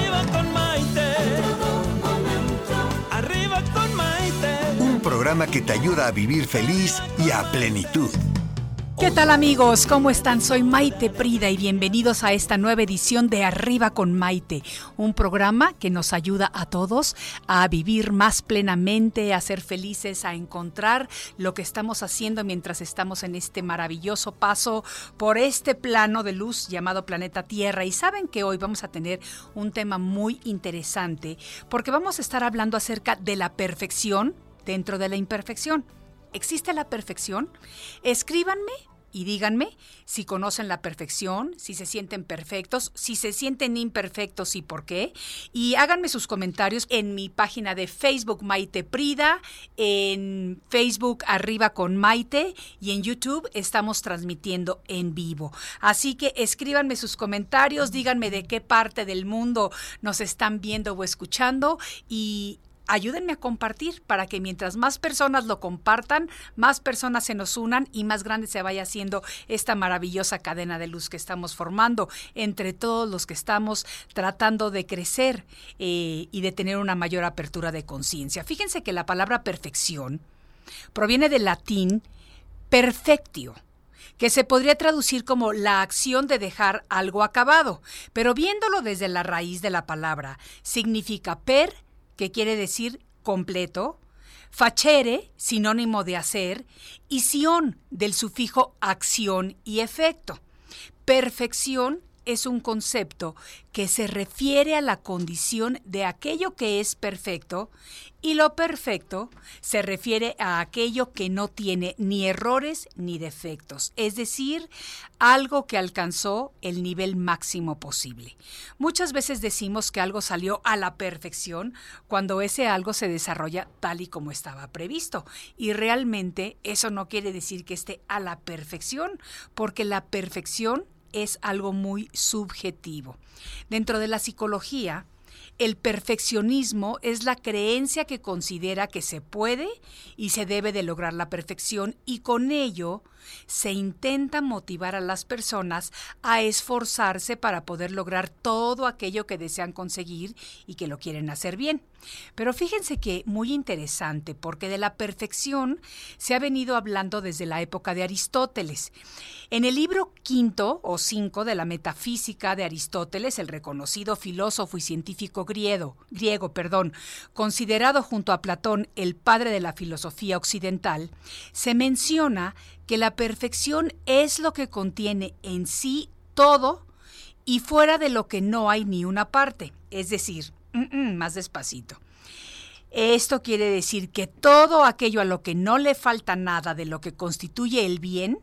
Arriba con Maite. Arriba con Maite. Un programa que te ayuda a vivir feliz y a plenitud. ¿Qué tal amigos? ¿Cómo están? Soy Maite Prida y bienvenidos a esta nueva edición de Arriba con Maite, un programa que nos ayuda a todos a vivir más plenamente, a ser felices, a encontrar lo que estamos haciendo mientras estamos en este maravilloso paso por este plano de luz llamado planeta Tierra. Y saben que hoy vamos a tener un tema muy interesante porque vamos a estar hablando acerca de la perfección dentro de la imperfección. ¿Existe la perfección? Escríbanme y díganme si conocen la perfección, si se sienten perfectos, si se sienten imperfectos y por qué. Y háganme sus comentarios en mi página de Facebook Maite Prida, en Facebook Arriba con Maite y en YouTube estamos transmitiendo en vivo. Así que escríbanme sus comentarios, díganme de qué parte del mundo nos están viendo o escuchando y ayúdenme a compartir para que mientras más personas lo compartan, más personas se nos unan y más grande se vaya haciendo esta maravillosa cadena de luz que estamos formando entre todos los que estamos tratando de crecer eh, y de tener una mayor apertura de conciencia. Fíjense que la palabra perfección proviene del latín perfectio que se podría traducir como la acción de dejar algo acabado, pero viéndolo desde la raíz de la palabra, significa per que quiere decir completo, facere, sinónimo de hacer, y sion, del sufijo acción y efecto. Perfección es un concepto que se refiere a la condición de aquello que es perfecto y lo perfecto se refiere a aquello que no tiene ni errores ni defectos, es decir, algo que alcanzó el nivel máximo posible. Muchas veces decimos que algo salió a la perfección cuando ese algo se desarrolla tal y como estaba previsto. Y realmente eso no quiere decir que esté a la perfección, porque la perfección es algo muy subjetivo. Dentro de la psicología, el perfeccionismo es la creencia que considera que se puede y se debe de lograr la perfección y con ello se intenta motivar a las personas a esforzarse para poder lograr todo aquello que desean conseguir y que lo quieren hacer bien. Pero fíjense que muy interesante, porque de la perfección se ha venido hablando desde la época de Aristóteles. En el libro quinto o cinco de la Metafísica de Aristóteles, el reconocido filósofo y científico griego, griego perdón, considerado junto a Platón el padre de la filosofía occidental, se menciona que la perfección es lo que contiene en sí todo y fuera de lo que no hay ni una parte, es decir, más despacito. Esto quiere decir que todo aquello a lo que no le falta nada de lo que constituye el bien,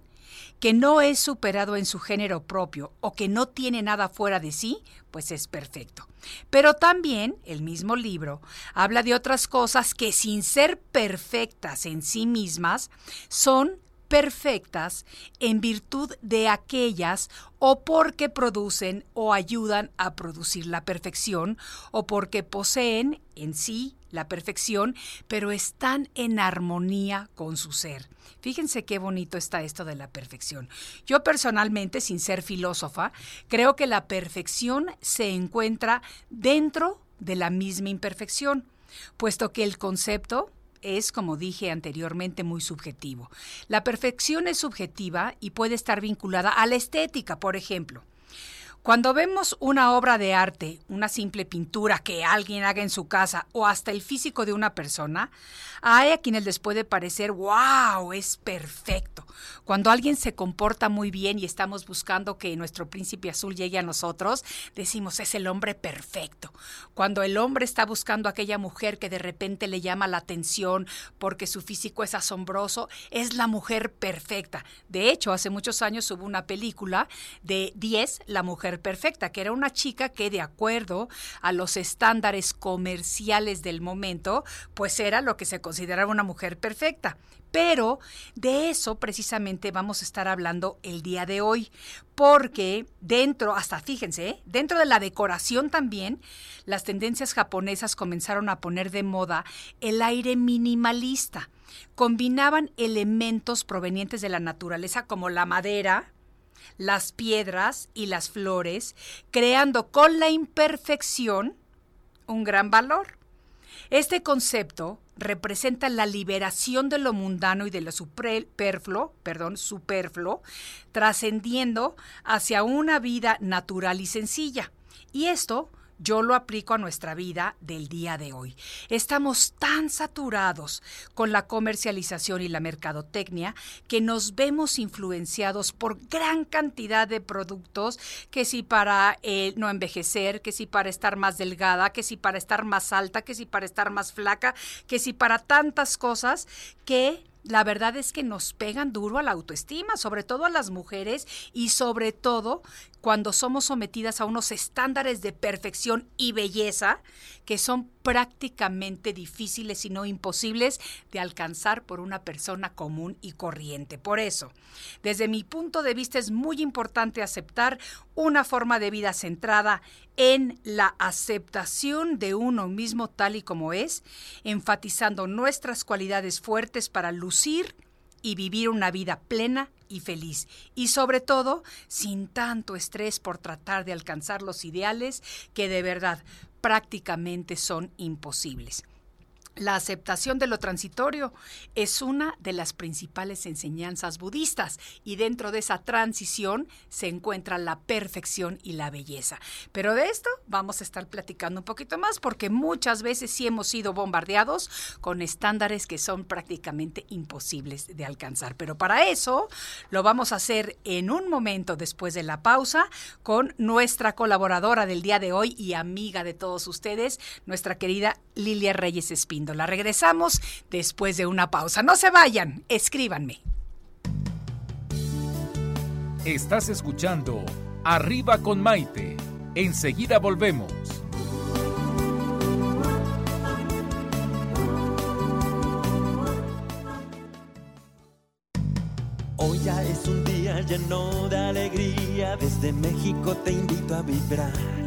que no es superado en su género propio o que no tiene nada fuera de sí, pues es perfecto. Pero también el mismo libro habla de otras cosas que sin ser perfectas en sí mismas, son perfectas en virtud de aquellas o porque producen o ayudan a producir la perfección o porque poseen en sí la perfección, pero están en armonía con su ser. Fíjense qué bonito está esto de la perfección. Yo personalmente, sin ser filósofa, creo que la perfección se encuentra dentro de la misma imperfección, puesto que el concepto es, como dije anteriormente, muy subjetivo. La perfección es subjetiva y puede estar vinculada a la estética, por ejemplo. Cuando vemos una obra de arte, una simple pintura que alguien haga en su casa o hasta el físico de una persona, hay a quienes les puede parecer, wow, es perfecto. Cuando alguien se comporta muy bien y estamos buscando que nuestro príncipe azul llegue a nosotros, decimos, es el hombre perfecto. Cuando el hombre está buscando aquella mujer que de repente le llama la atención porque su físico es asombroso, es la mujer perfecta. De hecho, hace muchos años hubo una película de 10, la mujer mujer perfecta, que era una chica que de acuerdo a los estándares comerciales del momento, pues era lo que se consideraba una mujer perfecta. Pero de eso precisamente vamos a estar hablando el día de hoy, porque dentro, hasta fíjense, ¿eh? dentro de la decoración también, las tendencias japonesas comenzaron a poner de moda el aire minimalista. Combinaban elementos provenientes de la naturaleza como la madera, las piedras y las flores, creando con la imperfección un gran valor. Este concepto representa la liberación de lo mundano y de lo superfluo, perdón, superfluo, trascendiendo hacia una vida natural y sencilla. Y esto yo lo aplico a nuestra vida del día de hoy. Estamos tan saturados con la comercialización y la mercadotecnia que nos vemos influenciados por gran cantidad de productos, que si para eh, no envejecer, que si para estar más delgada, que si para estar más alta, que si para estar más flaca, que si para tantas cosas que la verdad es que nos pegan duro a la autoestima, sobre todo a las mujeres y sobre todo cuando somos sometidas a unos estándares de perfección y belleza que son prácticamente difíciles y no imposibles de alcanzar por una persona común y corriente. Por eso, desde mi punto de vista es muy importante aceptar una forma de vida centrada en la aceptación de uno mismo tal y como es, enfatizando nuestras cualidades fuertes para lucir y vivir una vida plena y feliz. Y sobre todo, sin tanto estrés por tratar de alcanzar los ideales que de verdad prácticamente son imposibles. La aceptación de lo transitorio es una de las principales enseñanzas budistas y dentro de esa transición se encuentra la perfección y la belleza. Pero de esto vamos a estar platicando un poquito más porque muchas veces sí hemos sido bombardeados con estándares que son prácticamente imposibles de alcanzar. Pero para eso lo vamos a hacer en un momento después de la pausa con nuestra colaboradora del día de hoy y amiga de todos ustedes, nuestra querida Lilia Reyes Espín. La regresamos después de una pausa. No se vayan, escríbanme. Estás escuchando Arriba con Maite. Enseguida volvemos. Hoy ya es un día lleno de alegría. Desde México te invito a vibrar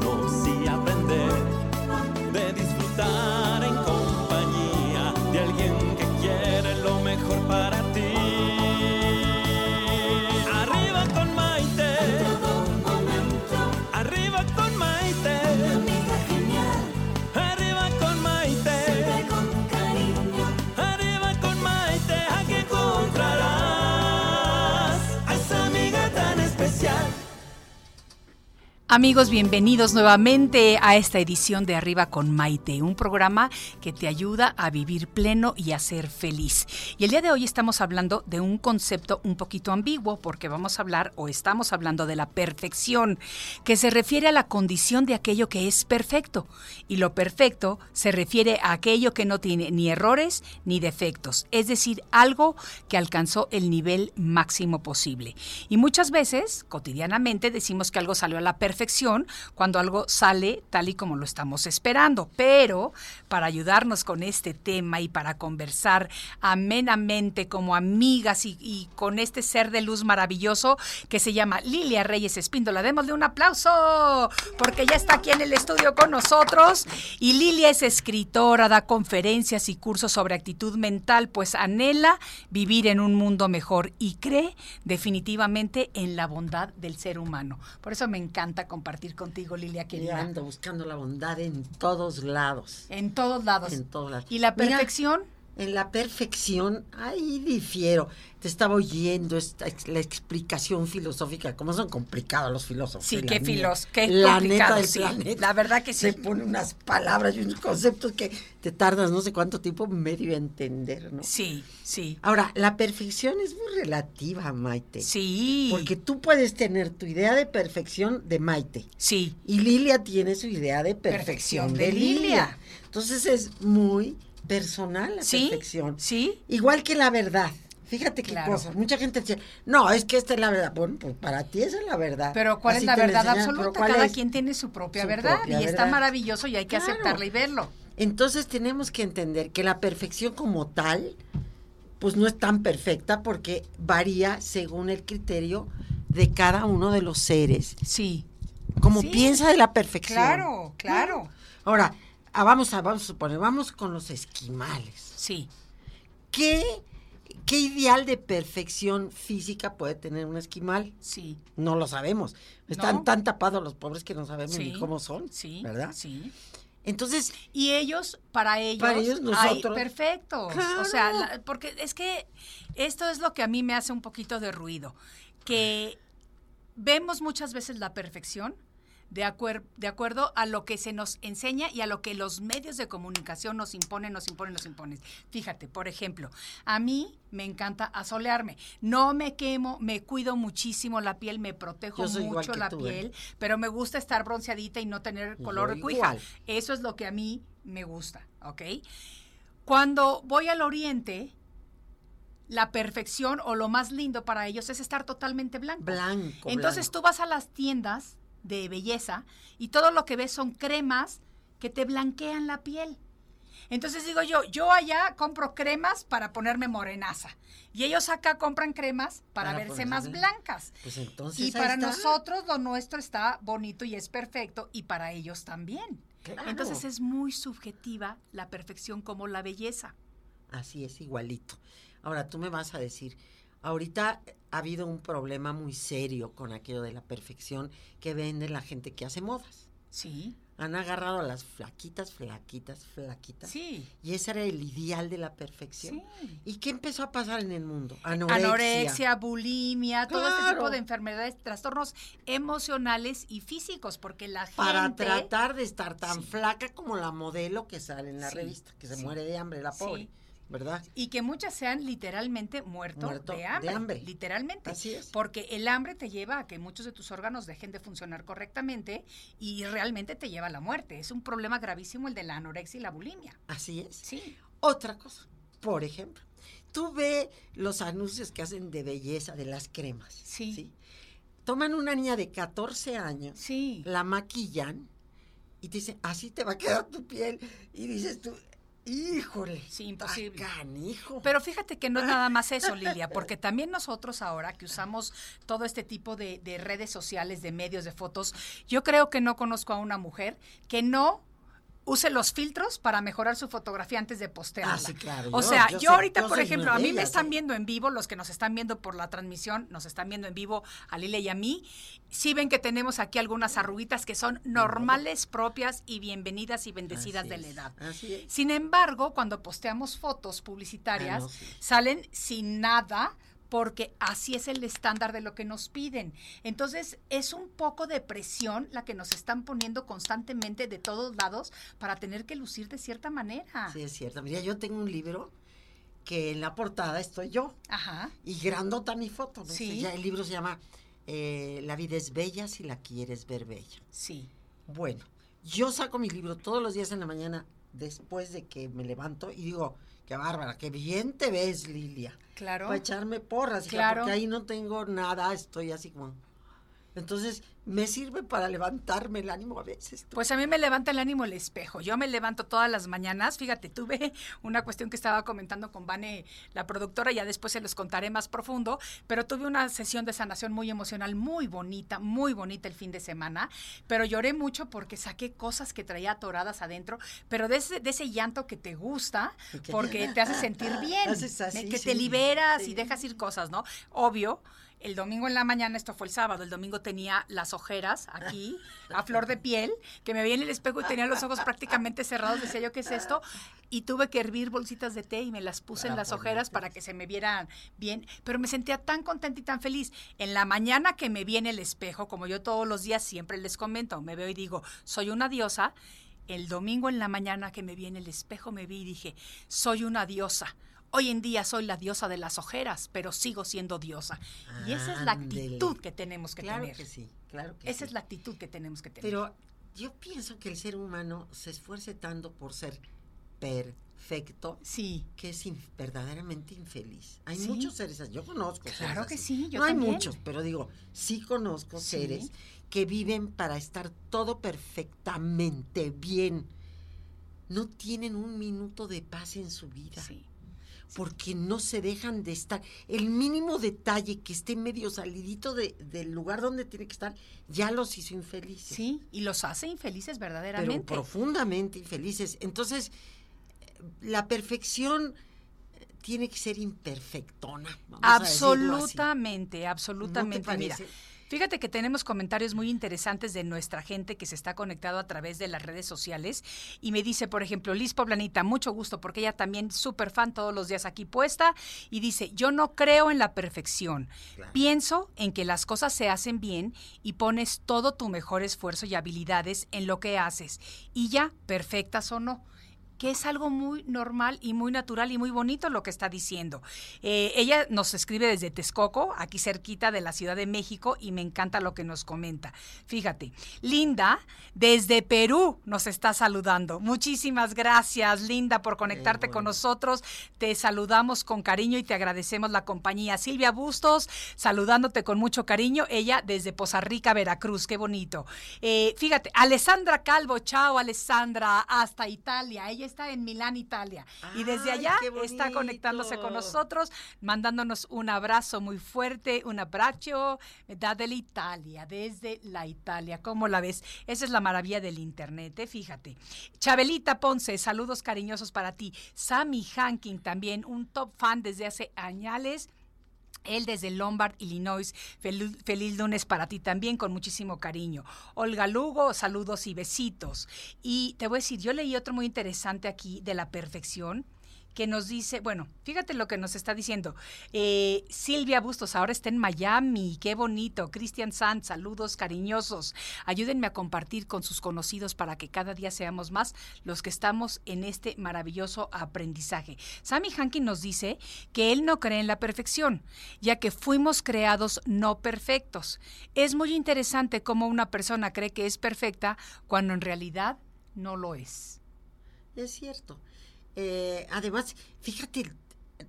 Amigos, bienvenidos nuevamente a esta edición de Arriba con Maite, un programa que te ayuda a vivir pleno y a ser feliz. Y el día de hoy estamos hablando de un concepto un poquito ambiguo porque vamos a hablar o estamos hablando de la perfección, que se refiere a la condición de aquello que es perfecto. Y lo perfecto se refiere a aquello que no tiene ni errores ni defectos, es decir, algo que alcanzó el nivel máximo posible. Y muchas veces, cotidianamente, decimos que algo salió a la perfección cuando algo sale tal y como lo estamos esperando. Pero para ayudarnos con este tema y para conversar amenamente como amigas y, con este ser de luz maravilloso que se llama Lilia Reyes Espíndola, démosle un aplauso porque ya está aquí en el estudio con nosotros. Y Lilia es escritora, da conferencias y cursos sobre actitud mental, pues anhela vivir en un mundo mejor y cree definitivamente en la bondad del ser humano. Por eso me encanta compartir contigo, Lilia Yo querida. ando buscando la bondad en todos lados. En todos lados. En todos lados. ¿Y la Mira, perfección? En la perfección, ahí difiero. Te estaba oyendo esta, la explicación filosófica, cómo son complicados los filósofos. Sí, qué filos, qué La neta del sí. planeta. La verdad que sí. Se pone unas palabras y unos conceptos que te tardas no sé cuánto tiempo medio a entender, ¿no? Sí, sí. Ahora, la perfección es muy relativa, Maite. Sí. Porque tú puedes tener tu idea de perfección de Maite. Sí. Y Lilia tiene su idea de perfección, Perfección de, de Lilia. Lilia. Entonces es muy personal la Sí. perfección. Sí. Igual que la verdad. Fíjate qué Claro. cosa. Mucha gente dice, no, es que esta es la verdad. Bueno, pues para ti esa es la verdad. Pero ¿cuál Así es la verdad absoluta? pero ¿cuál Cada es? quien tiene su propia Su verdad propia y está maravilloso y hay que Claro. aceptarla y verlo. Entonces tenemos que entender que la perfección como tal, pues no es tan perfecta porque varía según el criterio de cada uno de los seres. Sí. Como Sí. piensa de la perfección. Claro, claro. Ahora, ah, vamos a, vamos a suponer, vamos con los esquimales. Sí. ¿Qué, ¿Qué ideal de perfección física puede tener un esquimal? Sí. No lo sabemos. Están No. tan tapados los pobres que no sabemos Sí. ni cómo son. Sí. ¿Verdad? Sí. Entonces, Y ellos, para ellos, Para ellos, ay, nosotros. perfecto. Claro. O sea, la- porque es que esto es lo que a mí me hace un poquito de ruido, que vemos muchas veces la perfección de, acuer- de acuerdo a lo que se nos enseña y a lo que los medios de comunicación nos imponen, nos imponen, nos imponen. Fíjate, por ejemplo, a mí me encanta asolearme. No me quemo, me cuido muchísimo la piel, me protejo mucho la tú, ¿eh? piel, pero me gusta estar bronceadita y no tener color de cuija. Eso es lo que a mí me gusta, ¿ok? Cuando voy al oriente, la perfección o lo más lindo para ellos es estar totalmente blanco. blanco. Entonces blanco. tú vas a las tiendas de belleza y todo lo que ves son cremas que te blanquean la piel. Entonces digo yo, yo allá compro cremas para ponerme morenaza y ellos acá compran cremas para, Para verse ponerse más blan- blancas. Pues entonces Y para está. nosotros lo nuestro está bonito y es perfecto y para ellos también. Claro. Entonces es muy subjetiva la perfección como la belleza. Así es, igualito. Ahora, tú me vas a decir, ahorita ha habido un problema muy serio con aquello de la perfección que vende la gente que hace modas. Sí, Han agarrado a las flaquitas, flaquitas, flaquitas. sí. Y ese era el ideal de la perfección. Sí. ¿Y qué empezó a pasar en el mundo? Anorexia. Anorexia, bulimia, todo este tipo de enfermedades, trastornos emocionales y físicos, porque la gente... Para tratar de estar tan Sí. flaca como la modelo que sale en la Sí, revista, que se muere de hambre, la Sí. pobre, ¿verdad? Y que muchas sean literalmente muerto, Muerto de, de hambre. Literalmente. Así es. Porque el hambre te lleva a que muchos de tus órganos dejen de funcionar correctamente y realmente te lleva a la muerte. Es un problema gravísimo el de la anorexia y la bulimia. Así es. Sí. Otra cosa, por ejemplo, tú ve los anuncios que hacen de belleza de las cremas. Sí. Toman una niña de 14 años, Sí. la maquillan y te dicen, así te va a quedar tu piel. Y dices tú, híjole. Sí, imposible. está canijo. Pero fíjate que no es nada más eso, Lilia, porque también nosotros ahora que usamos todo este tipo de, de redes sociales, de medios, de fotos, yo creo que no conozco a una mujer que no use los filtros para mejorar su fotografía antes de postearla. Ah, sí, claro, O yo- sea, yo ahorita, yo por ejemplo, a mí me están ¿eh? viendo en vivo, los que nos están viendo por la transmisión, nos están viendo en vivo a Lilia y a mí, sí ven que tenemos aquí algunas arruguitas que son normales, propias y bienvenidas y bendecidas Así de la edad. Así es. Sin embargo, cuando posteamos fotos publicitarias, Ah, no, sí. salen sin nada porque así es el estándar de lo que nos piden. Entonces, es un poco de presión la que nos están poniendo constantemente de todos lados para tener que lucir de cierta manera. Sí, es cierto. Mira, yo tengo un libro que en la portada estoy yo Ajá. y grandota mi foto. ¿no? Sí. Ya el libro se llama eh, La vida es bella si la quieres ver bella. Sí. Bueno, yo saco mi libro todos los días en la mañana después de que me levanto y digo, qué bárbara, qué bien te ves, Lilia. Claro. Para echarme porras, Claro. porque ahí no tengo nada, estoy así como... Entonces, me sirve para levantarme el ánimo a veces. Pues a mí me levanta el ánimo el espejo. Yo me levanto todas las mañanas. Fíjate, tuve una cuestión que estaba comentando con Vane, la productora, ya después se los contaré más profundo, pero tuve una sesión de sanación muy emocional, muy bonita, muy bonita el fin de semana, pero lloré mucho porque saqué cosas que traía atoradas adentro, pero de ese, de ese llanto que te gusta, porque te hace sentir bien, así, que sí, te liberas sí. y dejas ir cosas, ¿no? Obvio. El domingo en la mañana, esto fue el sábado, el domingo tenía las ojeras aquí, a flor de piel, que me veía en el espejo y tenía los ojos prácticamente cerrados, decía yo, ¿qué es esto? Y tuve que hervir bolsitas de té y me las puse en las ojeras para que se me vieran bien, pero me sentía tan contenta y tan feliz. En la mañana que me vi en el espejo, como yo todos los días siempre les comento, me veo y digo, soy una diosa. El domingo en la mañana que me vi en el espejo me vi y dije, soy una diosa. Hoy en día soy la diosa de las ojeras, pero sigo siendo diosa. Y esa es la Ándele. actitud que tenemos que Claro tener. que sí, claro que Esa sí. es la actitud que tenemos que tener. Pero yo pienso que el ser humano se esfuerce tanto por ser perfecto sí. que es in- verdaderamente infeliz. Hay Sí. muchos seres así. Yo conozco seres Claro que así. sí, yo no hay muchos, pero digo, sí conozco Sí. seres que viven para estar todo perfectamente bien. No tienen un minuto de paz en su vida. Sí. Porque no se dejan de estar. El mínimo detalle que esté medio salidito de- del lugar donde tiene que estar, ya los hizo infelices. Sí, y los hace infelices pero verdaderamente. profundamente infelices. Entonces, la perfección eh, tiene que ser imperfectona. vamos a decirlo así. Absolutamente, absolutamente. Mira? Fíjate que tenemos comentarios muy interesantes de nuestra gente que se está conectado a través de las redes sociales y me dice, por ejemplo, Liz Poblanita, mucho gusto porque ella también súper fan todos los días aquí puesta y dice, yo no creo en la perfección, Claro. pienso en que las cosas se hacen bien y pones todo tu mejor esfuerzo y habilidades en lo que haces. Y ya, perfectas o no que es algo muy normal y muy natural y muy bonito lo que está diciendo. Eh, ella nos escribe desde Texcoco, aquí cerquita de la Ciudad de México, y me encanta lo que nos comenta. Fíjate, Linda, desde Perú nos está saludando. Muchísimas gracias, Linda, por conectarte con bueno. nosotros. Te saludamos con cariño y te agradecemos la compañía. Silvia Bustos, saludándote con mucho cariño, ella desde Poza Rica, Veracruz, qué bonito. Eh, fíjate, Alessandra Calvo, chao Alessandra, hasta Italia. Ella está en Milán, Italia. y desde allá está conectándose con nosotros, mandándonos un abrazo muy fuerte, un abrazo da de la Italia, desde la Italia. ¿Cómo la ves? Esa es la maravilla del Internet, ¿eh? fíjate. Chabelita Ponce, saludos cariñosos para ti. Sammy Hanking también, un top fan desde hace añales. Él desde Lombard, Illinois. Fel- feliz lunes para ti también, con muchísimo cariño. Olga Lugo, saludos y besitos. Y te voy a decir, yo leí otro muy interesante aquí de la perfección que nos dice, bueno, fíjate lo que nos está diciendo. Eh, Silvia Bustos ahora está en Miami, qué bonito. Cristian Sanz, saludos cariñosos. Ayúdenme a compartir con sus conocidos para que cada día seamos más los que estamos en este maravilloso aprendizaje. Sammy Hankin nos dice que él no cree en la perfección, ya que fuimos creados no perfectos. Es muy interesante cómo una persona cree que es perfecta cuando en realidad no lo es. Es cierto. Eh, además, fíjate,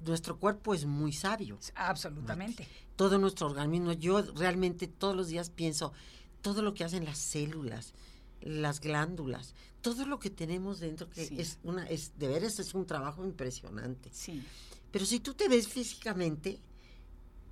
nuestro cuerpo es muy sabio. Absolutamente. Todo nuestro organismo. Yo realmente todos los días pienso todo lo que hacen las células, las glándulas, todo lo que tenemos dentro que Sí. es una es de veras es un trabajo impresionante. Sí. Pero si tú te ves físicamente,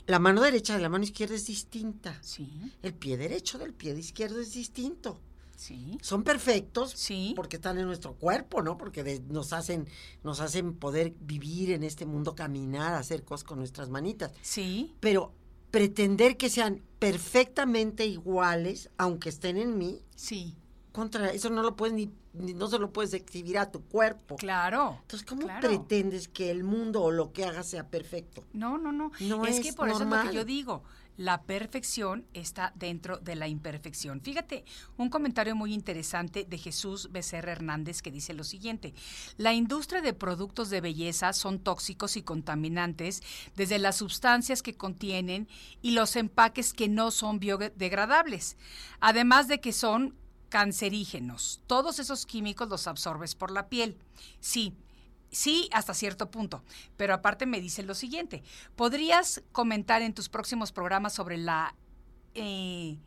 la mano derecha de la mano izquierda es distinta. Sí, El pie derecho del pie izquierdo es distinto. Sí, Son perfectos Sí. porque están en nuestro cuerpo, ¿no? Porque de- nos hacen nos hacen poder vivir en este mundo, caminar, hacer cosas con nuestras manitas. sí, Pero pretender que sean perfectamente iguales, aunque estén en mí, sí. contra eso no lo puedes ni, ni- no se lo puedes exhibir a tu cuerpo. Claro. Entonces, ¿cómo claro. pretendes que el mundo o lo que hagas sea perfecto? No, no, no. No es, es que por eso es lo que yo digo. La perfección está dentro de la imperfección. Fíjate, un comentario muy interesante de Jesús Becerra Hernández que dice lo siguiente. La industria de productos de belleza son tóxicos y contaminantes desde las sustancias que contienen y los empaques que no son biodegradables. Además de que son cancerígenos. Todos esos químicos los absorbes por la piel. Sí, Sí, hasta cierto punto. Pero aparte me dice lo siguiente. ¿Podrías comentar en tus próximos programas sobre la, eh,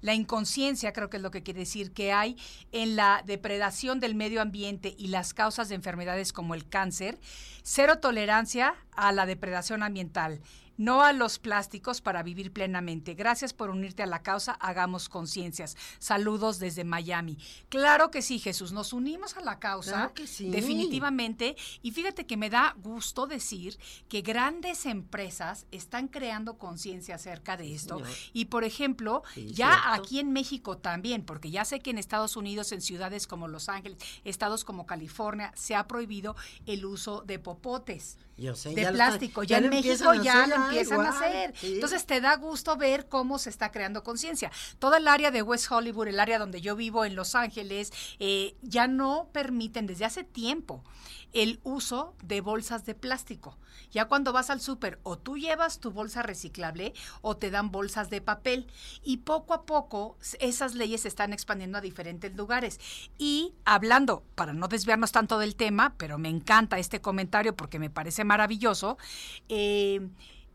la inconsciencia, creo que es lo que quiere decir, que hay en la depredación del medio ambiente y las causas de enfermedades como el cáncer? Cero tolerancia a la depredación ambiental. No a los plásticos para vivir plenamente. Gracias por unirte a la causa, hagamos conciencias. Saludos desde Miami. Claro que sí, Jesús, nos unimos a la causa, Claro que sí. definitivamente. Y fíjate que me da gusto decir que grandes empresas están creando conciencia acerca de esto. Y por ejemplo, Sí, ya cierto. aquí en México también, porque ya sé que en Estados Unidos, en ciudades como Los Ángeles, estados como California, se ha prohibido el uso de popotes Yo sé, de ya plástico. está- ya, en México ya lo empiezan a hacer. sí. Entonces te da gusto ver cómo se está creando conciencia. Toda el área de West Hollywood, el área donde yo vivo en Los Ángeles, eh, ya no permiten desde hace tiempo el uso de bolsas de plástico. Ya cuando vas al súper o tú llevas tu bolsa reciclable o te dan bolsas de papel y poco a poco esas leyes se están expandiendo a diferentes lugares. Y hablando, para no desviarnos tanto del tema, pero me encanta este comentario porque me parece maravilloso, eh,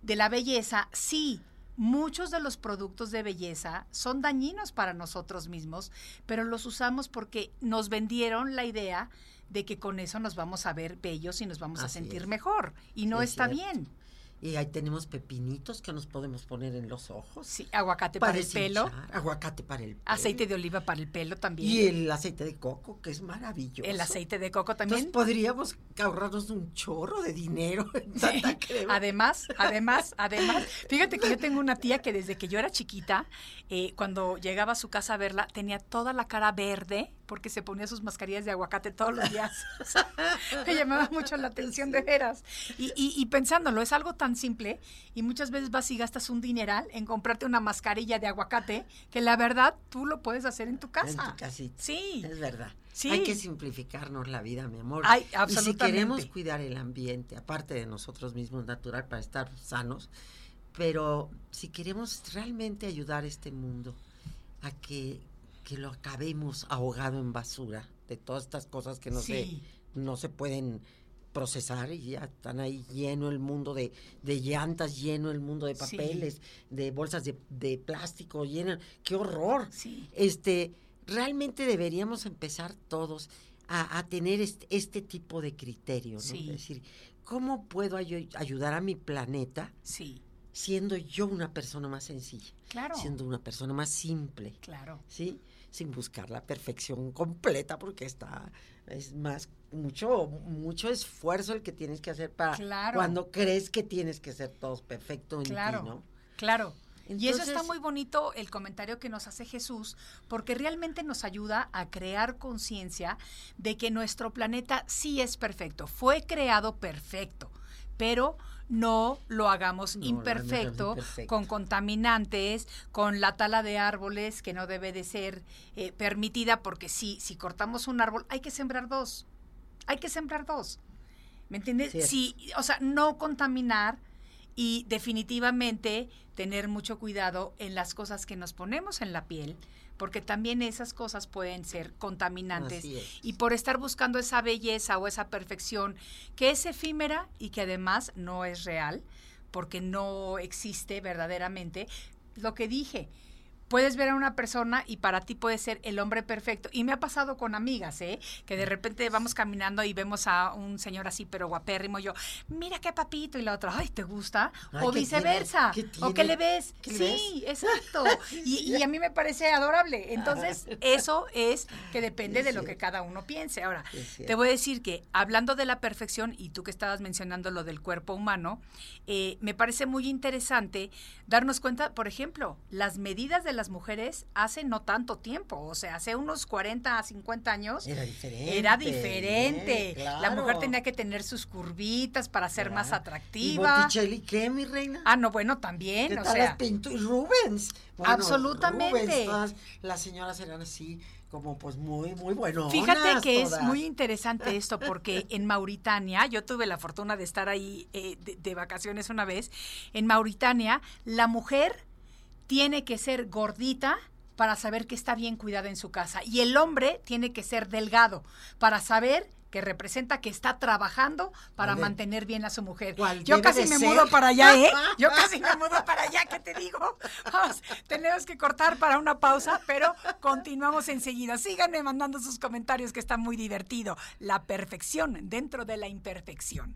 de la belleza, sí. Muchos de los productos de belleza son dañinos para nosotros mismos, pero los usamos porque nos vendieron la idea de que con eso nos vamos a ver bellos y nos vamos a sentir es. mejor. Y no Sí, está bien. Y ahí tenemos pepinitos que nos podemos poner en los ojos. Sí, aguacate para, el pelo, Aguacate para el pelo. aceite de oliva para el pelo también. Y el aceite de coco, que es maravilloso. el aceite de coco Entonces también. podríamos ahorrarnos un chorro de dinero en tanta crema. Además, además, además, fíjate que yo tengo una tía que desde que yo era chiquita, eh, cuando llegaba a su casa a verla, tenía toda la cara verde porque se ponía sus mascarillas de aguacate todos los días. O sea, me llamaba mucho la atención de veras. Y, y- y pensándolo, es algo tan simple y muchas veces vas y gastas un dineral en comprarte una mascarilla de aguacate que la verdad tú lo puedes hacer en tu casa. En tu casita. Sí. Es verdad. Sí. Hay que simplificarnos la vida, mi amor. Ay, Y si absolutamente. queremos cuidar el ambiente, aparte de nosotros mismos, natural, para estar sanos, pero si queremos realmente ayudar a este mundo a que, que lo acabemos ahogado en basura de todas estas cosas que no, Sí. se, no se pueden procesar y ya están ahí lleno el mundo de, de llantas, lleno el mundo de Sí. papeles, de bolsas de, de plástico, lleno. ¡Qué horror! Sí. este, realmente deberíamos empezar todos a, a tener este, este tipo de criterio, ¿no? Sí. Es decir, ¿cómo puedo ayu- ayudar a mi planeta Sí, siendo yo una persona más sencilla? claro. Siendo una persona más simple, Claro. ¿sí? Sin buscar la perfección completa, porque está, es más, mucho, mucho esfuerzo el que tienes que hacer para Claro. cuando crees que tienes que ser todo perfecto en Claro, ti, ¿no? claro. y eso está muy bonito el comentario que nos hace Jesús, porque realmente nos ayuda a crear conciencia de que nuestro planeta sí es perfecto, fue creado perfecto, pero no lo hagamos No, imperfecto, con contaminantes, con la tala de árboles que no debe de ser eh, permitida, porque sí, si cortamos un árbol, hay que sembrar dos, hay que sembrar dos. ¿Me entiendes? Sí, o sea, no contaminar y definitivamente tener mucho cuidado en las cosas que nos ponemos en la piel, porque también esas cosas pueden ser contaminantes. Y por estar buscando esa belleza o esa perfección que es efímera y que además no es real, porque no existe verdaderamente, lo que dije, puedes ver a una persona y para ti puede ser el hombre perfecto. Y me ha pasado con amigas, ¿eh? Que de repente vamos caminando y vemos a un señor así, pero guapérrimo, y yo, mira qué papito, y la otra, ay, ¿te gusta? Ay, o ¿qué viceversa. tiene? ¿Qué ¿O qué le tiene? ves? ¿Qué le sí, exacto. Y, y a mí me parece adorable. Entonces, eso es que depende Es de lo que cada uno piense. Ahora, te voy a decir que hablando de la perfección, y tú que estabas mencionando lo del cuerpo humano, eh, me parece muy interesante darnos cuenta, por ejemplo, las medidas de las mujeres hace no tanto tiempo, o sea, hace unos 40 a 50 años. Era diferente. Era diferente. eh, La mujer tenía que tener sus curvitas para ser más atractiva. ¿Y Botticelli qué, mi reina? Ah, no, bueno, también, ¿Qué o tal sea, las pinturas? Rubens. Bueno, Absolutamente. Rubens, todas las señoras eran así, como pues muy, muy buenas. Fíjate que es muy interesante esto porque en Mauritania, yo tuve la fortuna de estar ahí eh, de, de vacaciones una vez, en Mauritania la mujer tiene que ser gordita para saber que está bien cuidada en su casa y el hombre tiene que ser delgado para saber que representa que está trabajando para mantener bien a su mujer. ¿Cuál Yo casi me ser? mudo para allá, ¿eh? Yo casi me mudo para allá, ¿qué te digo? Vamos, tenemos que cortar para una pausa, pero continuamos enseguida. Síganme mandando sus comentarios que está muy divertido. La perfección dentro de la imperfección.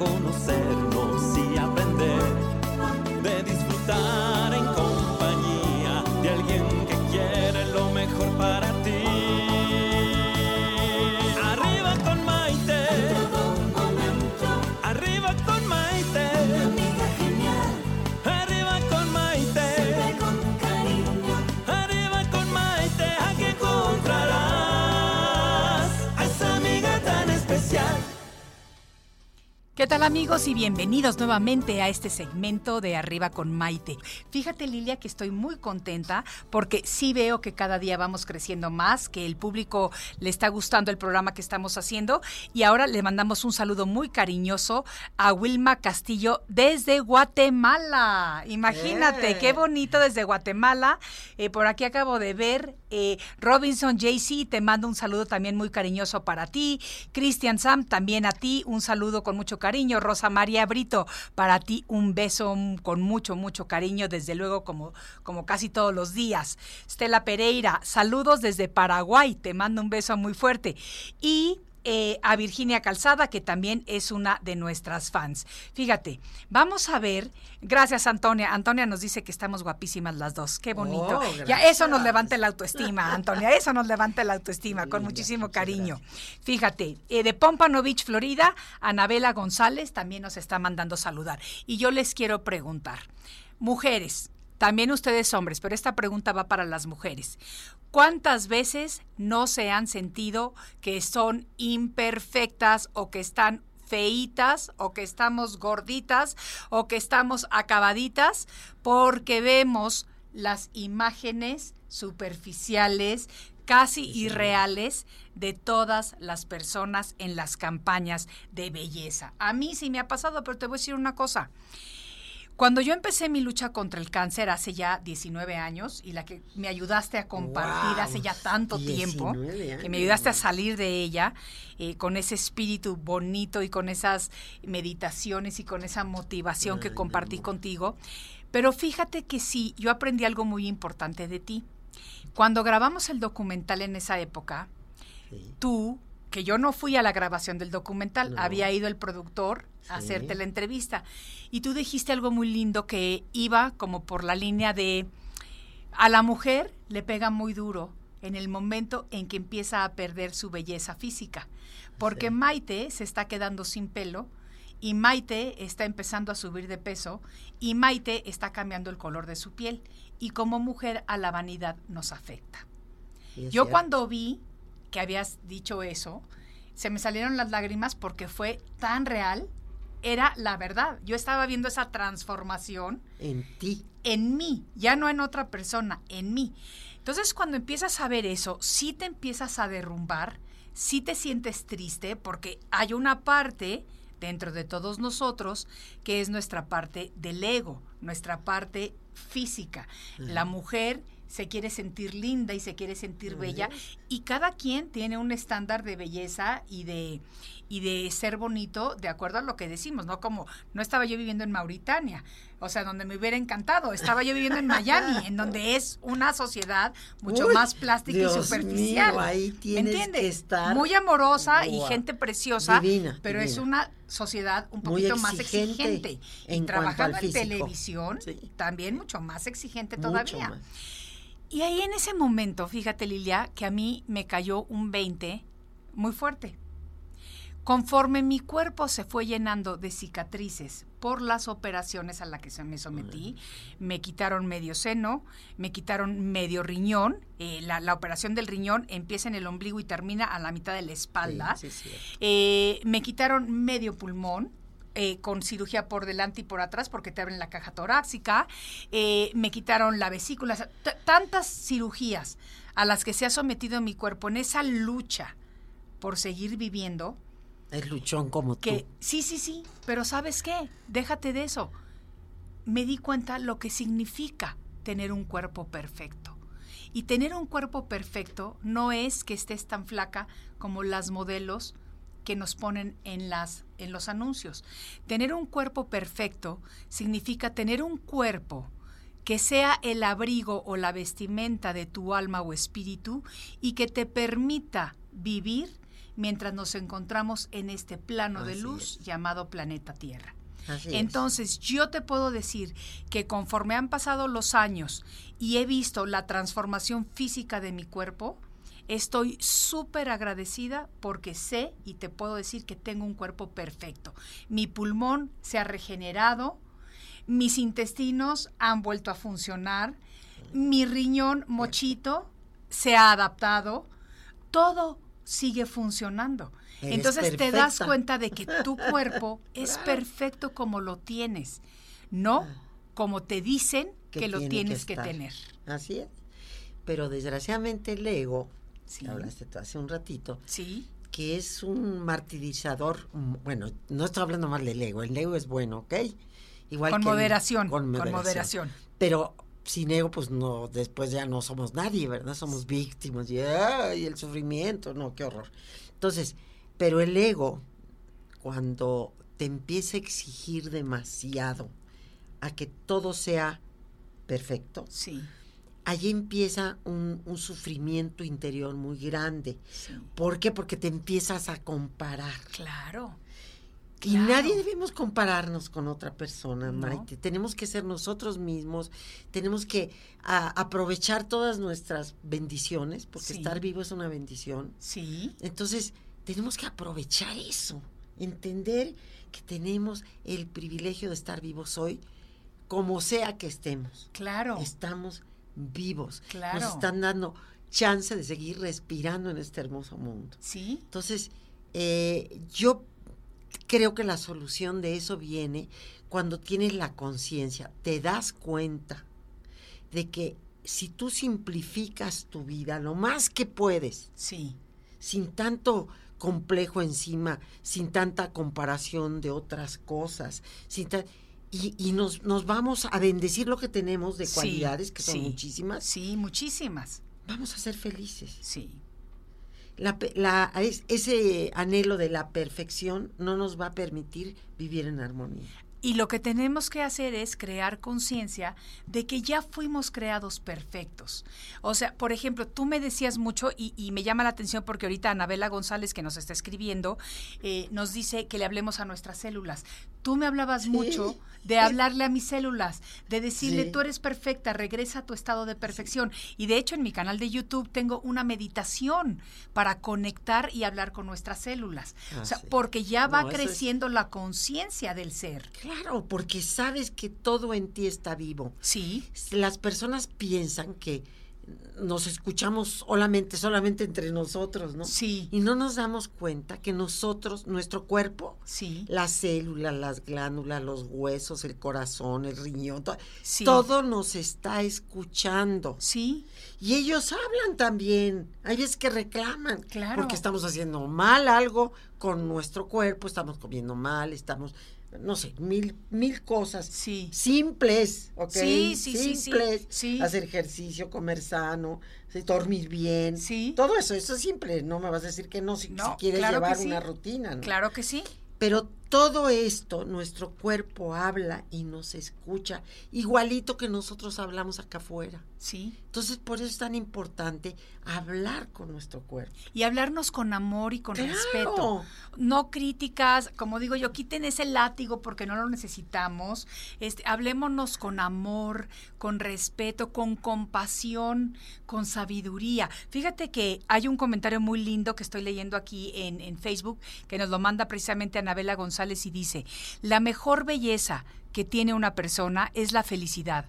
de conocernos y ¿Qué tal amigos y bienvenidos nuevamente a este segmento de Arriba con Maite? Fíjate Lilia que estoy muy contenta porque sí veo que cada día vamos creciendo más, que el público le está gustando el programa que estamos haciendo y ahora le mandamos un saludo muy cariñoso a Wilma Castillo desde Guatemala. Imagínate, Eh. qué bonito desde Guatemala. Eh, por aquí acabo de ver eh, Robinson JC, te mando un saludo también muy cariñoso para ti. Cristian Sam, también a ti, un saludo con mucho cariño. Rosa María Brito, para ti un beso con mucho, mucho cariño, desde luego como, como casi todos los días. Stella Pereira, saludos desde Paraguay, te mando un beso muy fuerte. Y eh, a Virginia Calzada, que también es una de nuestras fans. Fíjate, vamos a ver. Gracias, Antonia. Antonia nos dice que estamos guapísimas las dos. Qué bonito. Oh, ya eso nos levanta la autoestima, Antonia. Eso nos levanta la autoestima, con muchísimo cariño. gracias. Fíjate, eh, de Pompano Beach, Florida, Anabela González también nos está mandando saludar. Y yo les quiero preguntar, mujeres, también ustedes hombres, pero esta pregunta va para las mujeres. ¿Cuántas veces no se han sentido que son imperfectas o que están feitas o que estamos gorditas o que estamos acabaditas porque vemos las imágenes superficiales, casi irreales de todas las personas en las campañas de belleza. A mí sí me ha pasado, pero te voy a decir una cosa. Cuando yo empecé mi lucha contra el cáncer hace ya 19 años y la que me ayudaste a compartir hace ya tanto tiempo, 19 que me ayudaste a salir de ella eh, con ese espíritu bonito y con esas meditaciones y con esa motivación que compartí contigo. Pero fíjate que sí, yo aprendí algo muy importante de ti. Cuando grabamos el documental en esa época, Sí. tú, que yo no fui a la grabación del documental, No. había ido el productor a hacerte la entrevista. Y tú dijiste algo muy lindo que iba como por la línea de a la mujer le pega muy duro en el momento en que empieza a perder su belleza física. Porque Sí. Maite se está quedando sin pelo y Maite está empezando a subir de peso y Maite está cambiando el color de su piel. Y como mujer a la vanidad nos afecta. Yo cierto. cuando vi que habías dicho eso, se me salieron las lágrimas porque fue tan real, era la verdad. Yo estaba viendo esa transformación En ti. en mí, ya no en otra persona, en mí. Entonces cuando empiezas a ver eso, sí te empiezas a derrumbar, sí te sientes triste porque hay una parte dentro de todos nosotros que es nuestra parte del ego, nuestra parte física. La mujer se quiere sentir linda y se quiere sentir bella y cada quien tiene un estándar de belleza y de y de ser bonito de acuerdo a lo que decimos, no como no estaba yo viviendo en Mauritania, o sea, donde me hubiera encantado, estaba yo viviendo en Miami, en donde es una sociedad mucho Uy, más plástica Dios y superficial. mío, ahí ¿Me tienes entiendes? que estar Muy amorosa y gente preciosa, Divina, pero es una sociedad un poquito más exigente en y trabajando en televisión, Sí. también mucho más exigente mucho todavía. más. Y ahí en ese momento, fíjate Lilia, que a mí me cayó un 20 muy fuerte. Conforme mi cuerpo se fue llenando de cicatrices por las operaciones a las que se me sometí, me quitaron medio seno, me quitaron medio riñón, eh, la, la operación del riñón empieza en el ombligo y termina a la mitad de la espalda, Sí, sí, cierto. eh, me quitaron medio pulmón. Eh, con cirugía por delante y por atrás porque te abren la caja torácica, eh, me quitaron la vesícula, o sea, t- tantas cirugías a las que se ha sometido mi cuerpo en esa lucha por seguir viviendo, Es luchón como que tú. sí, sí, sí, pero ¿sabes qué? Déjate de eso. Me di cuenta lo que significa tener un cuerpo perfecto. Y tener un cuerpo perfecto no es que estés tan flaca como las modelos que nos ponen en las en los anuncios. Tener un cuerpo perfecto significa tener un cuerpo que sea el abrigo o la vestimenta de tu alma o espíritu y que te permita vivir mientras nos encontramos en este plano de luz es. llamado planeta Tierra. Así es. Entonces, yo te puedo decir que conforme han pasado los años y he visto la transformación física de mi cuerpo, estoy súper agradecida porque sé y te puedo decir que tengo un cuerpo perfecto. Mi pulmón se ha regenerado, mis intestinos han vuelto a funcionar, mi riñón mochito se ha adaptado, todo sigue funcionando. Eres Entonces te das cuenta de que tu cuerpo es perfecto como lo tienes, no como te dicen que, lo tiene tienes que, estar. tener. Así es. Pero desgraciadamente el ego, Sí. que hablaste tú hace un ratito, Sí, que es un martirizador, mm, bueno, no estoy hablando mal del ego, el ego es bueno, ¿ok? Igual con que moderación, con con moderación. moderación. Pero sin ego, pues no, después ya no somos nadie, ¿verdad? Somos víctimas y, ay, el sufrimiento, no, qué horror. Entonces, pero el ego, cuando te empieza a exigir demasiado a que todo sea perfecto, Sí, allí empieza un, un sufrimiento interior muy grande. sí, ¿Por qué? Porque te empiezas a comparar. claro. Y Claro. nadie debemos compararnos con otra persona, No. Maite. Tenemos que ser nosotros mismos, tenemos que a- aprovechar todas nuestras bendiciones, porque Sí. estar vivo es una bendición. Sí, Entonces, tenemos que aprovechar eso, entender que tenemos el privilegio de estar vivos hoy, como sea que estemos. claro. Estamos vivos. Claro. Nos están dando chance de seguir respirando en este hermoso mundo. Sí, Entonces, eh, yo creo que la solución de eso viene cuando tienes la conciencia, te das cuenta de que si tú simplificas tu vida lo más que puedes, sí, sin tanto complejo encima, sin tanta comparación de otras cosas, sin ta- y, y nos, nos vamos a bendecir lo que tenemos de Sí, cualidades, que son sí, muchísimas, Sí, muchísimas. vamos a ser felices. Sí, La, la- es- ese anhelo de la perfección no nos va a permitir vivir en armonía. Y lo que tenemos que hacer es crear conciencia de que ya fuimos creados perfectos. O sea, por ejemplo, tú me decías mucho y, y me llama la atención porque ahorita Anabela González, que nos está escribiendo, eh, nos dice que le hablemos a nuestras células. Tú me hablabas mucho de hablarle a mis células, de decirle, Sí. tú eres perfecta, regresa a tu estado de perfección. Y de hecho en mi canal de YouTube tengo una meditación para conectar y hablar con nuestras células. Ah, o sea, porque ya va No, eso es- creciendo la conciencia del ser. Claro, porque sabes que todo en ti está vivo. Sí, Las personas piensan que nos escuchamos solamente, solamente entre nosotros, ¿no? Sí. Y no nos damos cuenta que nosotros, nuestro cuerpo, sí, las células, las glándulas, los huesos, el corazón, el riñón, to- Sí. todo nos está escuchando. sí, Y ellos hablan también. Hay veces que reclaman. Claro. Porque estamos haciendo mal algo con nuestro cuerpo, estamos comiendo mal, estamos, no sé, mil, mil cosas. Sí. Simples, ¿ok? Sí, sí, Simples. sí. Hacer ejercicio, comer sano, dormir bien. Sí. Todo eso, eso es simple. No me vas a decir que no si, No, si quieres claro llevar una rutina. ¿no? claro que sí. Pero todo esto, nuestro cuerpo habla y nos escucha, igualito que nosotros hablamos acá afuera. Sí. Entonces, por eso es tan importante hablar con nuestro cuerpo. Y hablarnos con amor y con ¡Claro! respeto. No críticas, como digo yo, quiten ese látigo porque no lo necesitamos. Este, hablémonos con amor, con respeto, con compasión, con sabiduría. Fíjate que hay un comentario muy lindo que estoy leyendo aquí en, en Facebook, que nos lo manda precisamente Anabela González y dice, la mejor belleza que tiene una persona es la felicidad,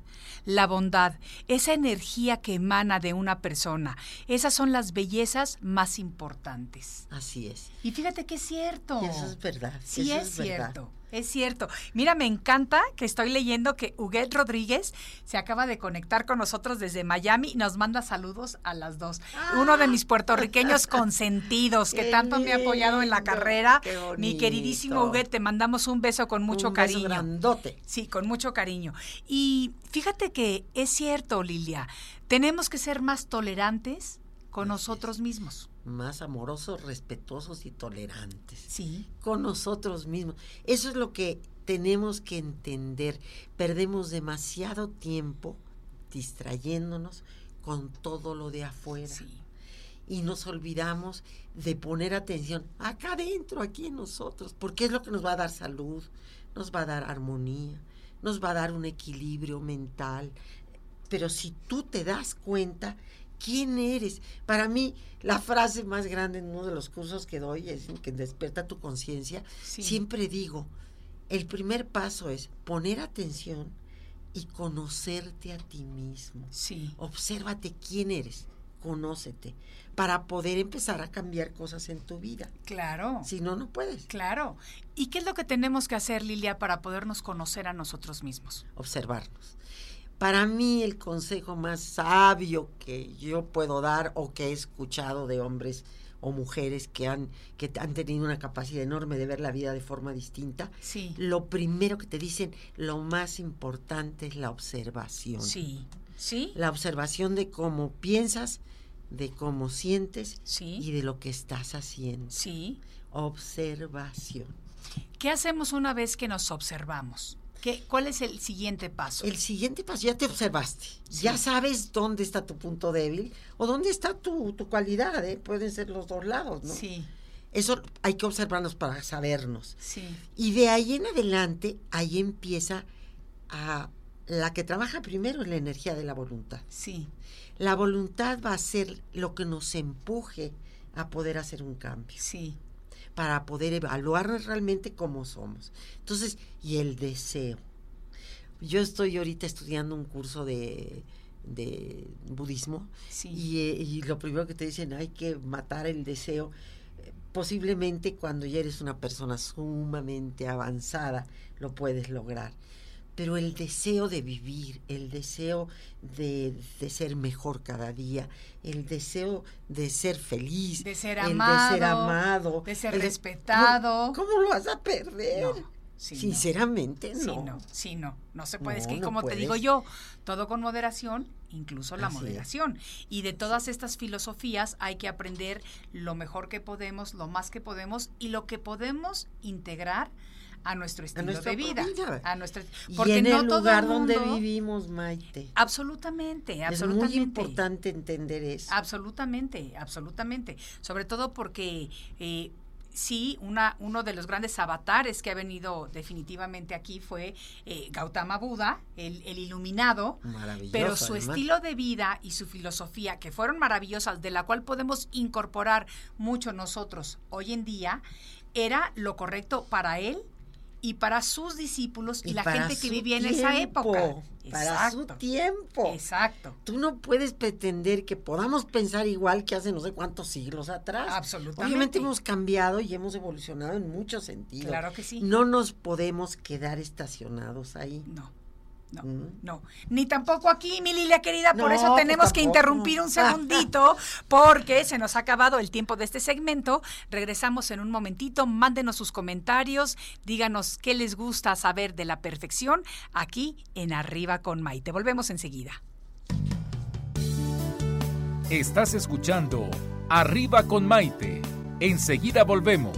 la bondad, esa energía que emana de una persona. Esas son las bellezas más importantes. Así es. Y fíjate que es cierto. Y eso es verdad. Sí, eso es, verdad. cierto. Es cierto. Mira, me encanta que estoy leyendo que Huguet Rodríguez se acaba de conectar con nosotros desde Miami y nos manda saludos a las dos. Uno de mis puertorriqueños consentidos que Qué tanto me ha apoyado en la carrera. qué Mi queridísimo. Huguet, te mandamos un beso con mucho Un beso cariño. grandote. Sí, con mucho cariño. Y fíjate que es cierto, Lilia, tenemos que ser más tolerantes con nosotros mismos. Más amorosos, respetuosos y tolerantes. Sí. con nosotros mismos. Eso es lo que tenemos que entender. Perdemos demasiado tiempo distrayéndonos con todo lo de afuera. Sí. Y nos olvidamos de poner atención acá adentro, aquí en nosotros, porque es lo que nos va a dar salud, nos va a dar armonía, nos va a dar un equilibrio mental. Pero si tú te das cuenta, ¿quién eres? Para mí, la frase más grande en uno de los cursos que doy es que despierta tu conciencia. Sí. Siempre digo, el primer paso es poner atención y conocerte a ti mismo. Sí. Obsérvate quién eres, conócete, para poder empezar a cambiar cosas en tu vida. Claro. Si no, no puedes. Claro. ¿Y qué es lo que tenemos que hacer, Lilia, para podernos conocer a nosotros mismos? observarnos. Para mí el consejo más sabio que yo puedo dar o que he escuchado de hombres o mujeres que han, que han tenido una capacidad enorme de ver la vida de forma distinta, Sí. lo primero que te dicen, lo más importante es la observación. Sí. ¿Sí? La observación de cómo piensas, de cómo sientes Sí. y de lo que estás haciendo. Sí. Observación. ¿Qué hacemos una vez que nos observamos? ¿Qué, ¿Cuál es el siguiente paso? El siguiente paso, ya te observaste, ya sabes dónde está tu punto débil o dónde está tu, tu cualidad, ¿eh? pueden ser los dos lados, ¿no? Sí. Eso hay que observarnos para sabernos. Sí. Y de ahí en adelante, ahí empieza a... La que trabaja primero es la energía de la voluntad. Sí. La voluntad va a ser lo que nos empuje a poder hacer un cambio, Sí. Para poder evaluarnos realmente cómo somos. Entonces, y el deseo. Yo estoy ahorita estudiando un curso de, de budismo Sí. y, eh, y lo primero que te dicen, hay que matar el deseo. Posiblemente cuando ya eres una persona sumamente avanzada lo puedes lograr. Pero el deseo de vivir, el deseo de, de ser mejor cada día, el deseo de ser feliz, De ser el de ser amado, amado, de ser el respetado. ¿Cómo, cómo lo vas a perder? No, sí, no. Sinceramente, Sí, no. sí, no, no se puede. es que como te digo yo, todo con moderación, incluso la Así es. moderación. Y de todas estas filosofías hay que aprender lo mejor que podemos, lo más que podemos y lo que podemos integrar a nuestro estilo nuestra de vida, vida. a nuestro Y porque en no el todo lugar donde vivimos, Maite. Absolutamente, Es absolutamente. muy importante entender eso. Absolutamente, absolutamente. Sobre todo porque eh, sí, una, uno de los grandes avatares que ha venido definitivamente aquí fue eh, Gautama Buda, el, el iluminado. Maravilloso. Pero su además. estilo de vida y su filosofía, que fueron maravillosas, de la cual podemos incorporar mucho nosotros hoy en día, era lo correcto para él y para sus discípulos y, la gente que vivía en esa época. Para su tiempo. Exacto. Tú no puedes pretender que podamos pensar igual que hace no sé cuántos siglos atrás. Absolutamente. Obviamente hemos cambiado y hemos evolucionado en muchos sentidos. Claro que sí. No nos podemos quedar estacionados ahí. No, no, no. Ni tampoco aquí, mi Lilia querida. Por No, eso pues tenemos que interrumpir un segundito porque se nos ha acabado el tiempo de este segmento. Regresamos en un momentito. Mándenos sus comentarios. Díganos qué les gusta saber de la perfección aquí en Arriba con Maite. Volvemos enseguida. Estás escuchando Arriba con Maite. Enseguida volvemos.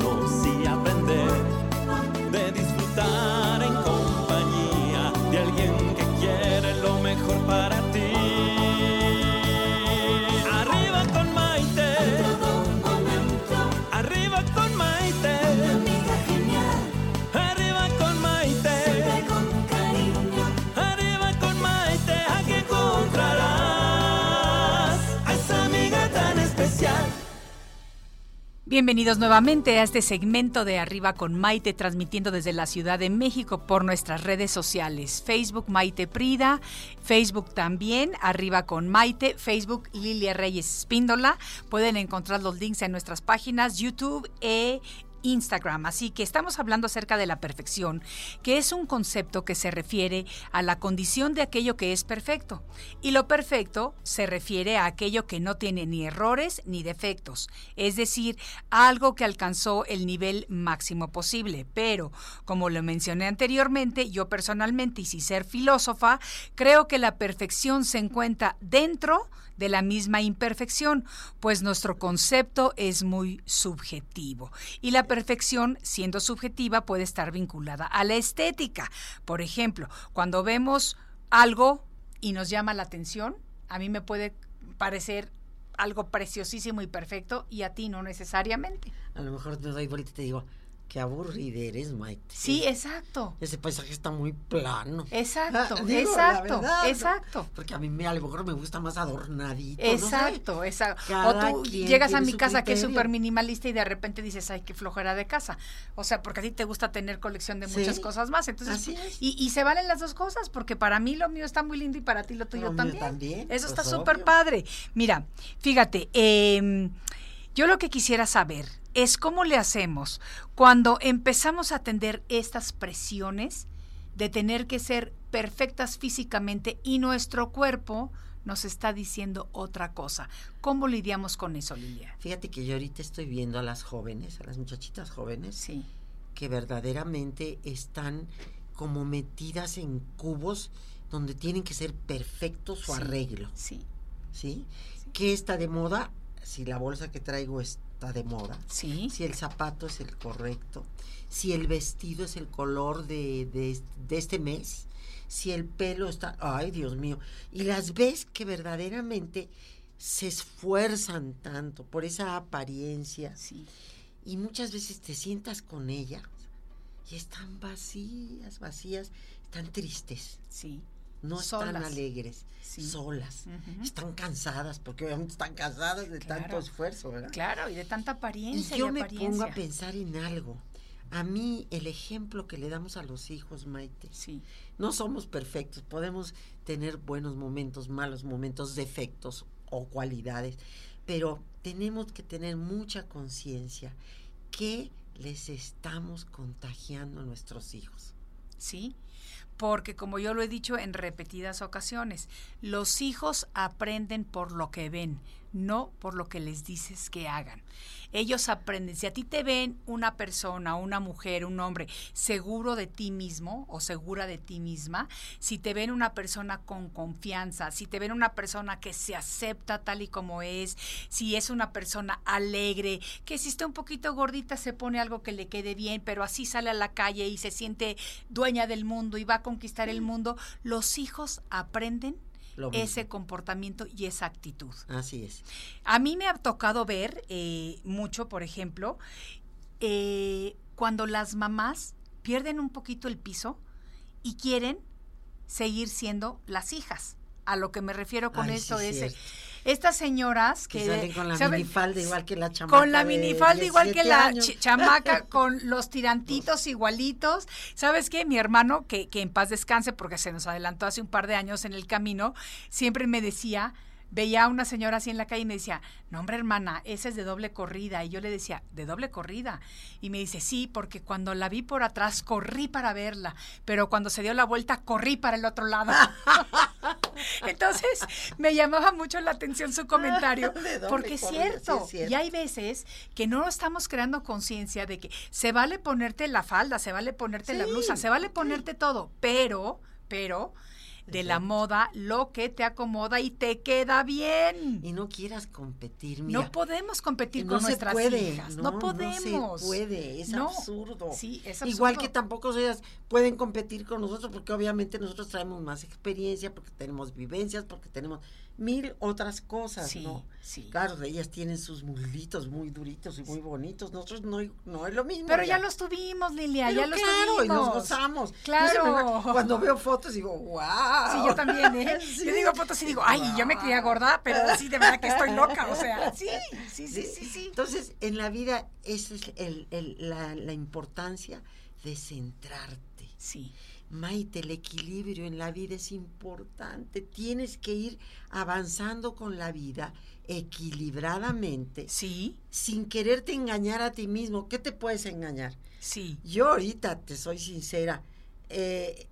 Bienvenidos nuevamente a este segmento de Arriba con Maite, transmitiendo desde la Ciudad de México por nuestras redes sociales. Facebook Maite Prida, Facebook también, Arriba con Maite, Facebook Lilia Reyes Espíndola. Pueden encontrar los links en nuestras páginas YouTube e Instagram. Así que estamos hablando acerca de la perfección, que es un concepto que se refiere a la condición de aquello que es perfecto. Y lo perfecto se refiere a aquello que no tiene ni errores ni defectos, es decir, algo que alcanzó el nivel máximo posible. Pero, como lo mencioné anteriormente, yo personalmente y sin ser filósofa, creo que la perfección se encuentra dentro de la misma imperfección, pues nuestro concepto es muy subjetivo. Y la perfección, siendo subjetiva, puede estar vinculada a la estética. Por ejemplo, cuando vemos algo y nos llama la atención, a mí me puede parecer algo preciosísimo y perfecto y a ti no necesariamente. A lo mejor te doy vuelta y te digo, Qué aburrida eres, Maite. Sí, exacto. Ese paisaje está muy plano. Exacto, exacto, exacto. Porque a mí me, a lo mejor me gusta más adornadito. Exacto, exacto. o tú llegas a mi casa que es súper minimalista y de repente dices, ay, qué flojera de casa. O sea, porque a ti te gusta tener colección de muchas cosas más. Entonces, y, se valen las dos cosas, porque para mí lo mío está muy lindo y para ti lo tuyo también. también. Eso pues está súper padre. Mira, fíjate, eh, yo lo que quisiera saber es cómo le hacemos cuando empezamos a atender estas presiones de tener que ser perfectas físicamente y nuestro cuerpo nos está diciendo otra cosa. ¿Cómo lidiamos con eso, Lilia? Fíjate que yo ahorita estoy viendo a las jóvenes, a las muchachitas jóvenes, sí. que verdaderamente están como metidas en cubos donde tienen que ser perfectos su arreglo. Sí. ¿Sí? ¿Qué está de moda? Si la bolsa que traigo es de moda, ¿Sí? si el zapato es el correcto, si el vestido es el color de, de, este mes, si el pelo está, ay Dios mío, y las ves que verdaderamente se esfuerzan tanto por esa apariencia sí. y muchas veces te sientas con ellas y están vacías, vacías, están tristes. Sí no están alegres, solas, están cansadas, porque obviamente están cansadas de tanto esfuerzo, ¿verdad? Claro, y de tanta apariencia. Y yo me pongo a pensar en algo. A mí, el ejemplo que le damos a los hijos, Maite, sí. no somos perfectos, podemos tener buenos momentos, malos momentos, defectos o cualidades, pero tenemos que tener mucha conciencia que les estamos contagiando a nuestros hijos. Sí, porque como yo lo he dicho en repetidas ocasiones, los hijos aprenden por lo que ven, no por lo que les dices que hagan ellos aprenden. Si a ti te ven una persona, una mujer, un hombre seguro de ti mismo o segura de ti misma, si te ven una persona con confianza, si te ven una persona que se acepta tal y como es, si es una persona alegre, que si está un poquito gordita se pone algo que le quede bien, pero así sale a la calle y se siente dueña del mundo y va a conquistar el mundo, los hijos aprenden ese comportamiento y esa actitud. Así es. A mí me ha tocado ver eh, mucho, por ejemplo, eh, cuando las mamás pierden un poquito el piso y quieren seguir siendo las hijas. A lo que me refiero con esto es estas señoras que, salen con la minifalda igual que la chamaca con la minifalda igual que la chamaca con los tirantitos igualitos. Sabes qué mi hermano que, que en paz descanse porque se nos adelantó hace un par de años en el camino siempre me decía veía a una señora así en la calle y me decía, no hombre hermana, esa es de doble corrida. Y yo le decía, ¿de doble corrida? Y me dice, sí, porque cuando la vi por atrás corrí para verla, pero cuando se dio la vuelta corrí para el otro lado. Entonces me llamaba mucho la atención su comentario, porque es cierto, y hay veces que no estamos creando conciencia de que se vale ponerte la falda, se vale ponerte la blusa, se vale ponerte todo, pero, pero de la moda lo que te acomoda y te queda bien. Y no quieras competir, No podemos competir con nuestras hijas. No, podemos. No se puede, es absurdo. Sí, es absurdo. Igual que tampoco ellas pueden competir con nosotros porque obviamente nosotros traemos más experiencia, porque tenemos vivencias, porque tenemos mil otras cosas, ¿no? Sí. Claro, ellas tienen sus muslitos muy duritos y muy bonitos. Nosotros no, no es lo mismo. Pero ya, los tuvimos, Lilia, ya los tuvimos. y nos gozamos. Claro. cuando veo fotos digo, wow wow. Sí, yo también, ¿eh? Yo digo fotos y digo, ay, yo me crié gorda, pero sí, de verdad que estoy loca, o sea, sí, sí, sí, sí, sí. Entonces, en la vida, esa es el, el, la, la importancia de centrarte. Sí. Maite, el equilibrio en la vida es importante. Tienes que ir avanzando con la vida equilibradamente. Sí. Sin quererte engañar a ti mismo. ¿Qué te puedes engañar? Sí. Yo ahorita, te soy sincera, eh,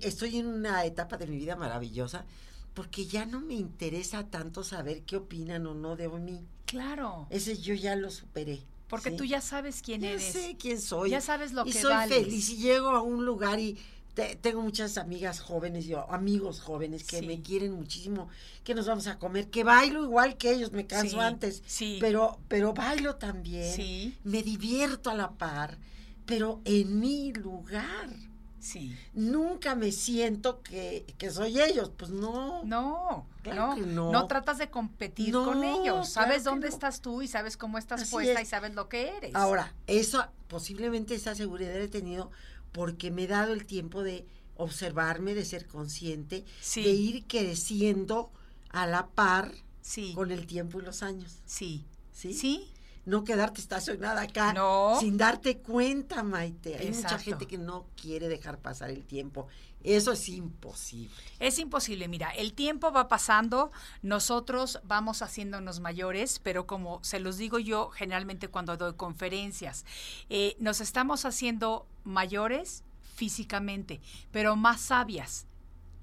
estoy en una etapa de mi vida maravillosa porque ya no me interesa tanto saber qué opinan o no de mí. Claro. Ese yo ya lo superé. Porque tú ya sabes quién ya eres. sé quién soy. Ya sabes lo y que soy vales. feliz y llego a un lugar y tengo muchas amigas jóvenes, yo, amigos jóvenes que Sí. me quieren muchísimo, que nos vamos a comer, que bailo igual que ellos, me canso Sí, antes, sí. pero, pero bailo también, Sí. me divierto a la par, pero en mi lugar. Sí. Nunca me siento que, que soy ellos, pues no. No, Claro no, que no. no tratas de competir No, con ellos. Sabes claro dónde no. estás tú y sabes cómo estás Así puesta es. y sabes lo que eres. Ahora, eso, posiblemente esa seguridad he tenido porque me he dado el tiempo de observarme, de ser consciente, Sí. de ir creciendo a la par sí, con el tiempo y los años. sí, ¿Sí? sí, No quedarte estacionada acá No. sin darte cuenta, Maite. Hay mucha gente que no quiere dejar pasar el tiempo. Eso es imposible. Es imposible, mira, el tiempo va pasando, nosotros vamos haciéndonos mayores, pero como se los digo yo generalmente cuando doy conferencias, eh, nos estamos haciendo mayores físicamente, pero más sabias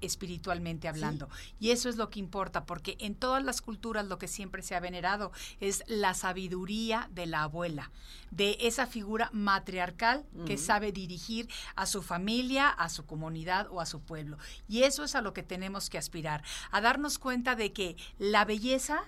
espiritualmente hablando. Y eso es lo que importa, porque en todas las culturas lo que siempre se ha venerado es la sabiduría de la abuela, de esa figura matriarcal que sabe dirigir a su familia, a su comunidad o a su pueblo. Y eso es a lo que tenemos que aspirar, a darnos cuenta de que la belleza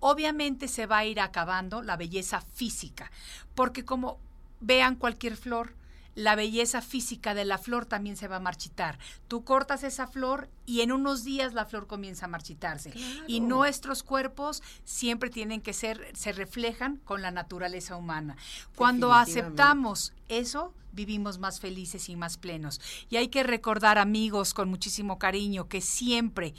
obviamente se va a ir acabando, la belleza física, porque como vean cualquier flor, la belleza física de la flor también se va a marchitar. Tú cortas esa flor y en unos días la flor comienza a marchitarse. Y nuestros cuerpos siempre tienen que ser, se reflejan con la naturaleza humana. Cuando aceptamos eso, vivimos más felices y más plenos. Y hay que recordar, amigos, con muchísimo cariño, que siempre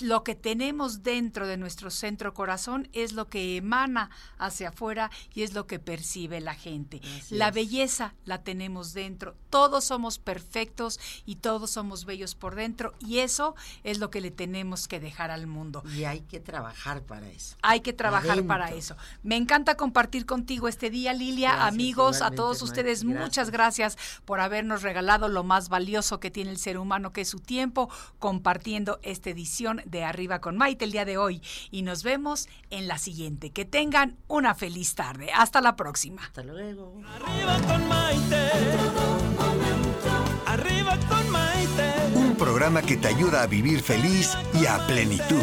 lo que tenemos dentro de nuestro centro corazón es lo que emana hacia afuera y es lo que percibe la gente. Así la es. belleza la tenemos dentro. Todos somos perfectos y todos somos bellos por dentro y eso es lo que le tenemos que dejar al mundo. Y hay que trabajar para eso. Hay que trabajar Adentro. para eso. Me encanta compartir contigo este día, Lilia. Gracias, Amigos, a todos ustedes, muchas gracias por habernos regalado lo más valioso que tiene el ser humano, que es su tiempo, compartiendo esta edición de Arriba con Maite el día de hoy. Y nos vemos en la siguiente. Que tengan una feliz tarde. Hasta la próxima. Hasta luego. Arriba con Maite. Arriba con Maite. Un programa que te ayuda a vivir feliz y a plenitud.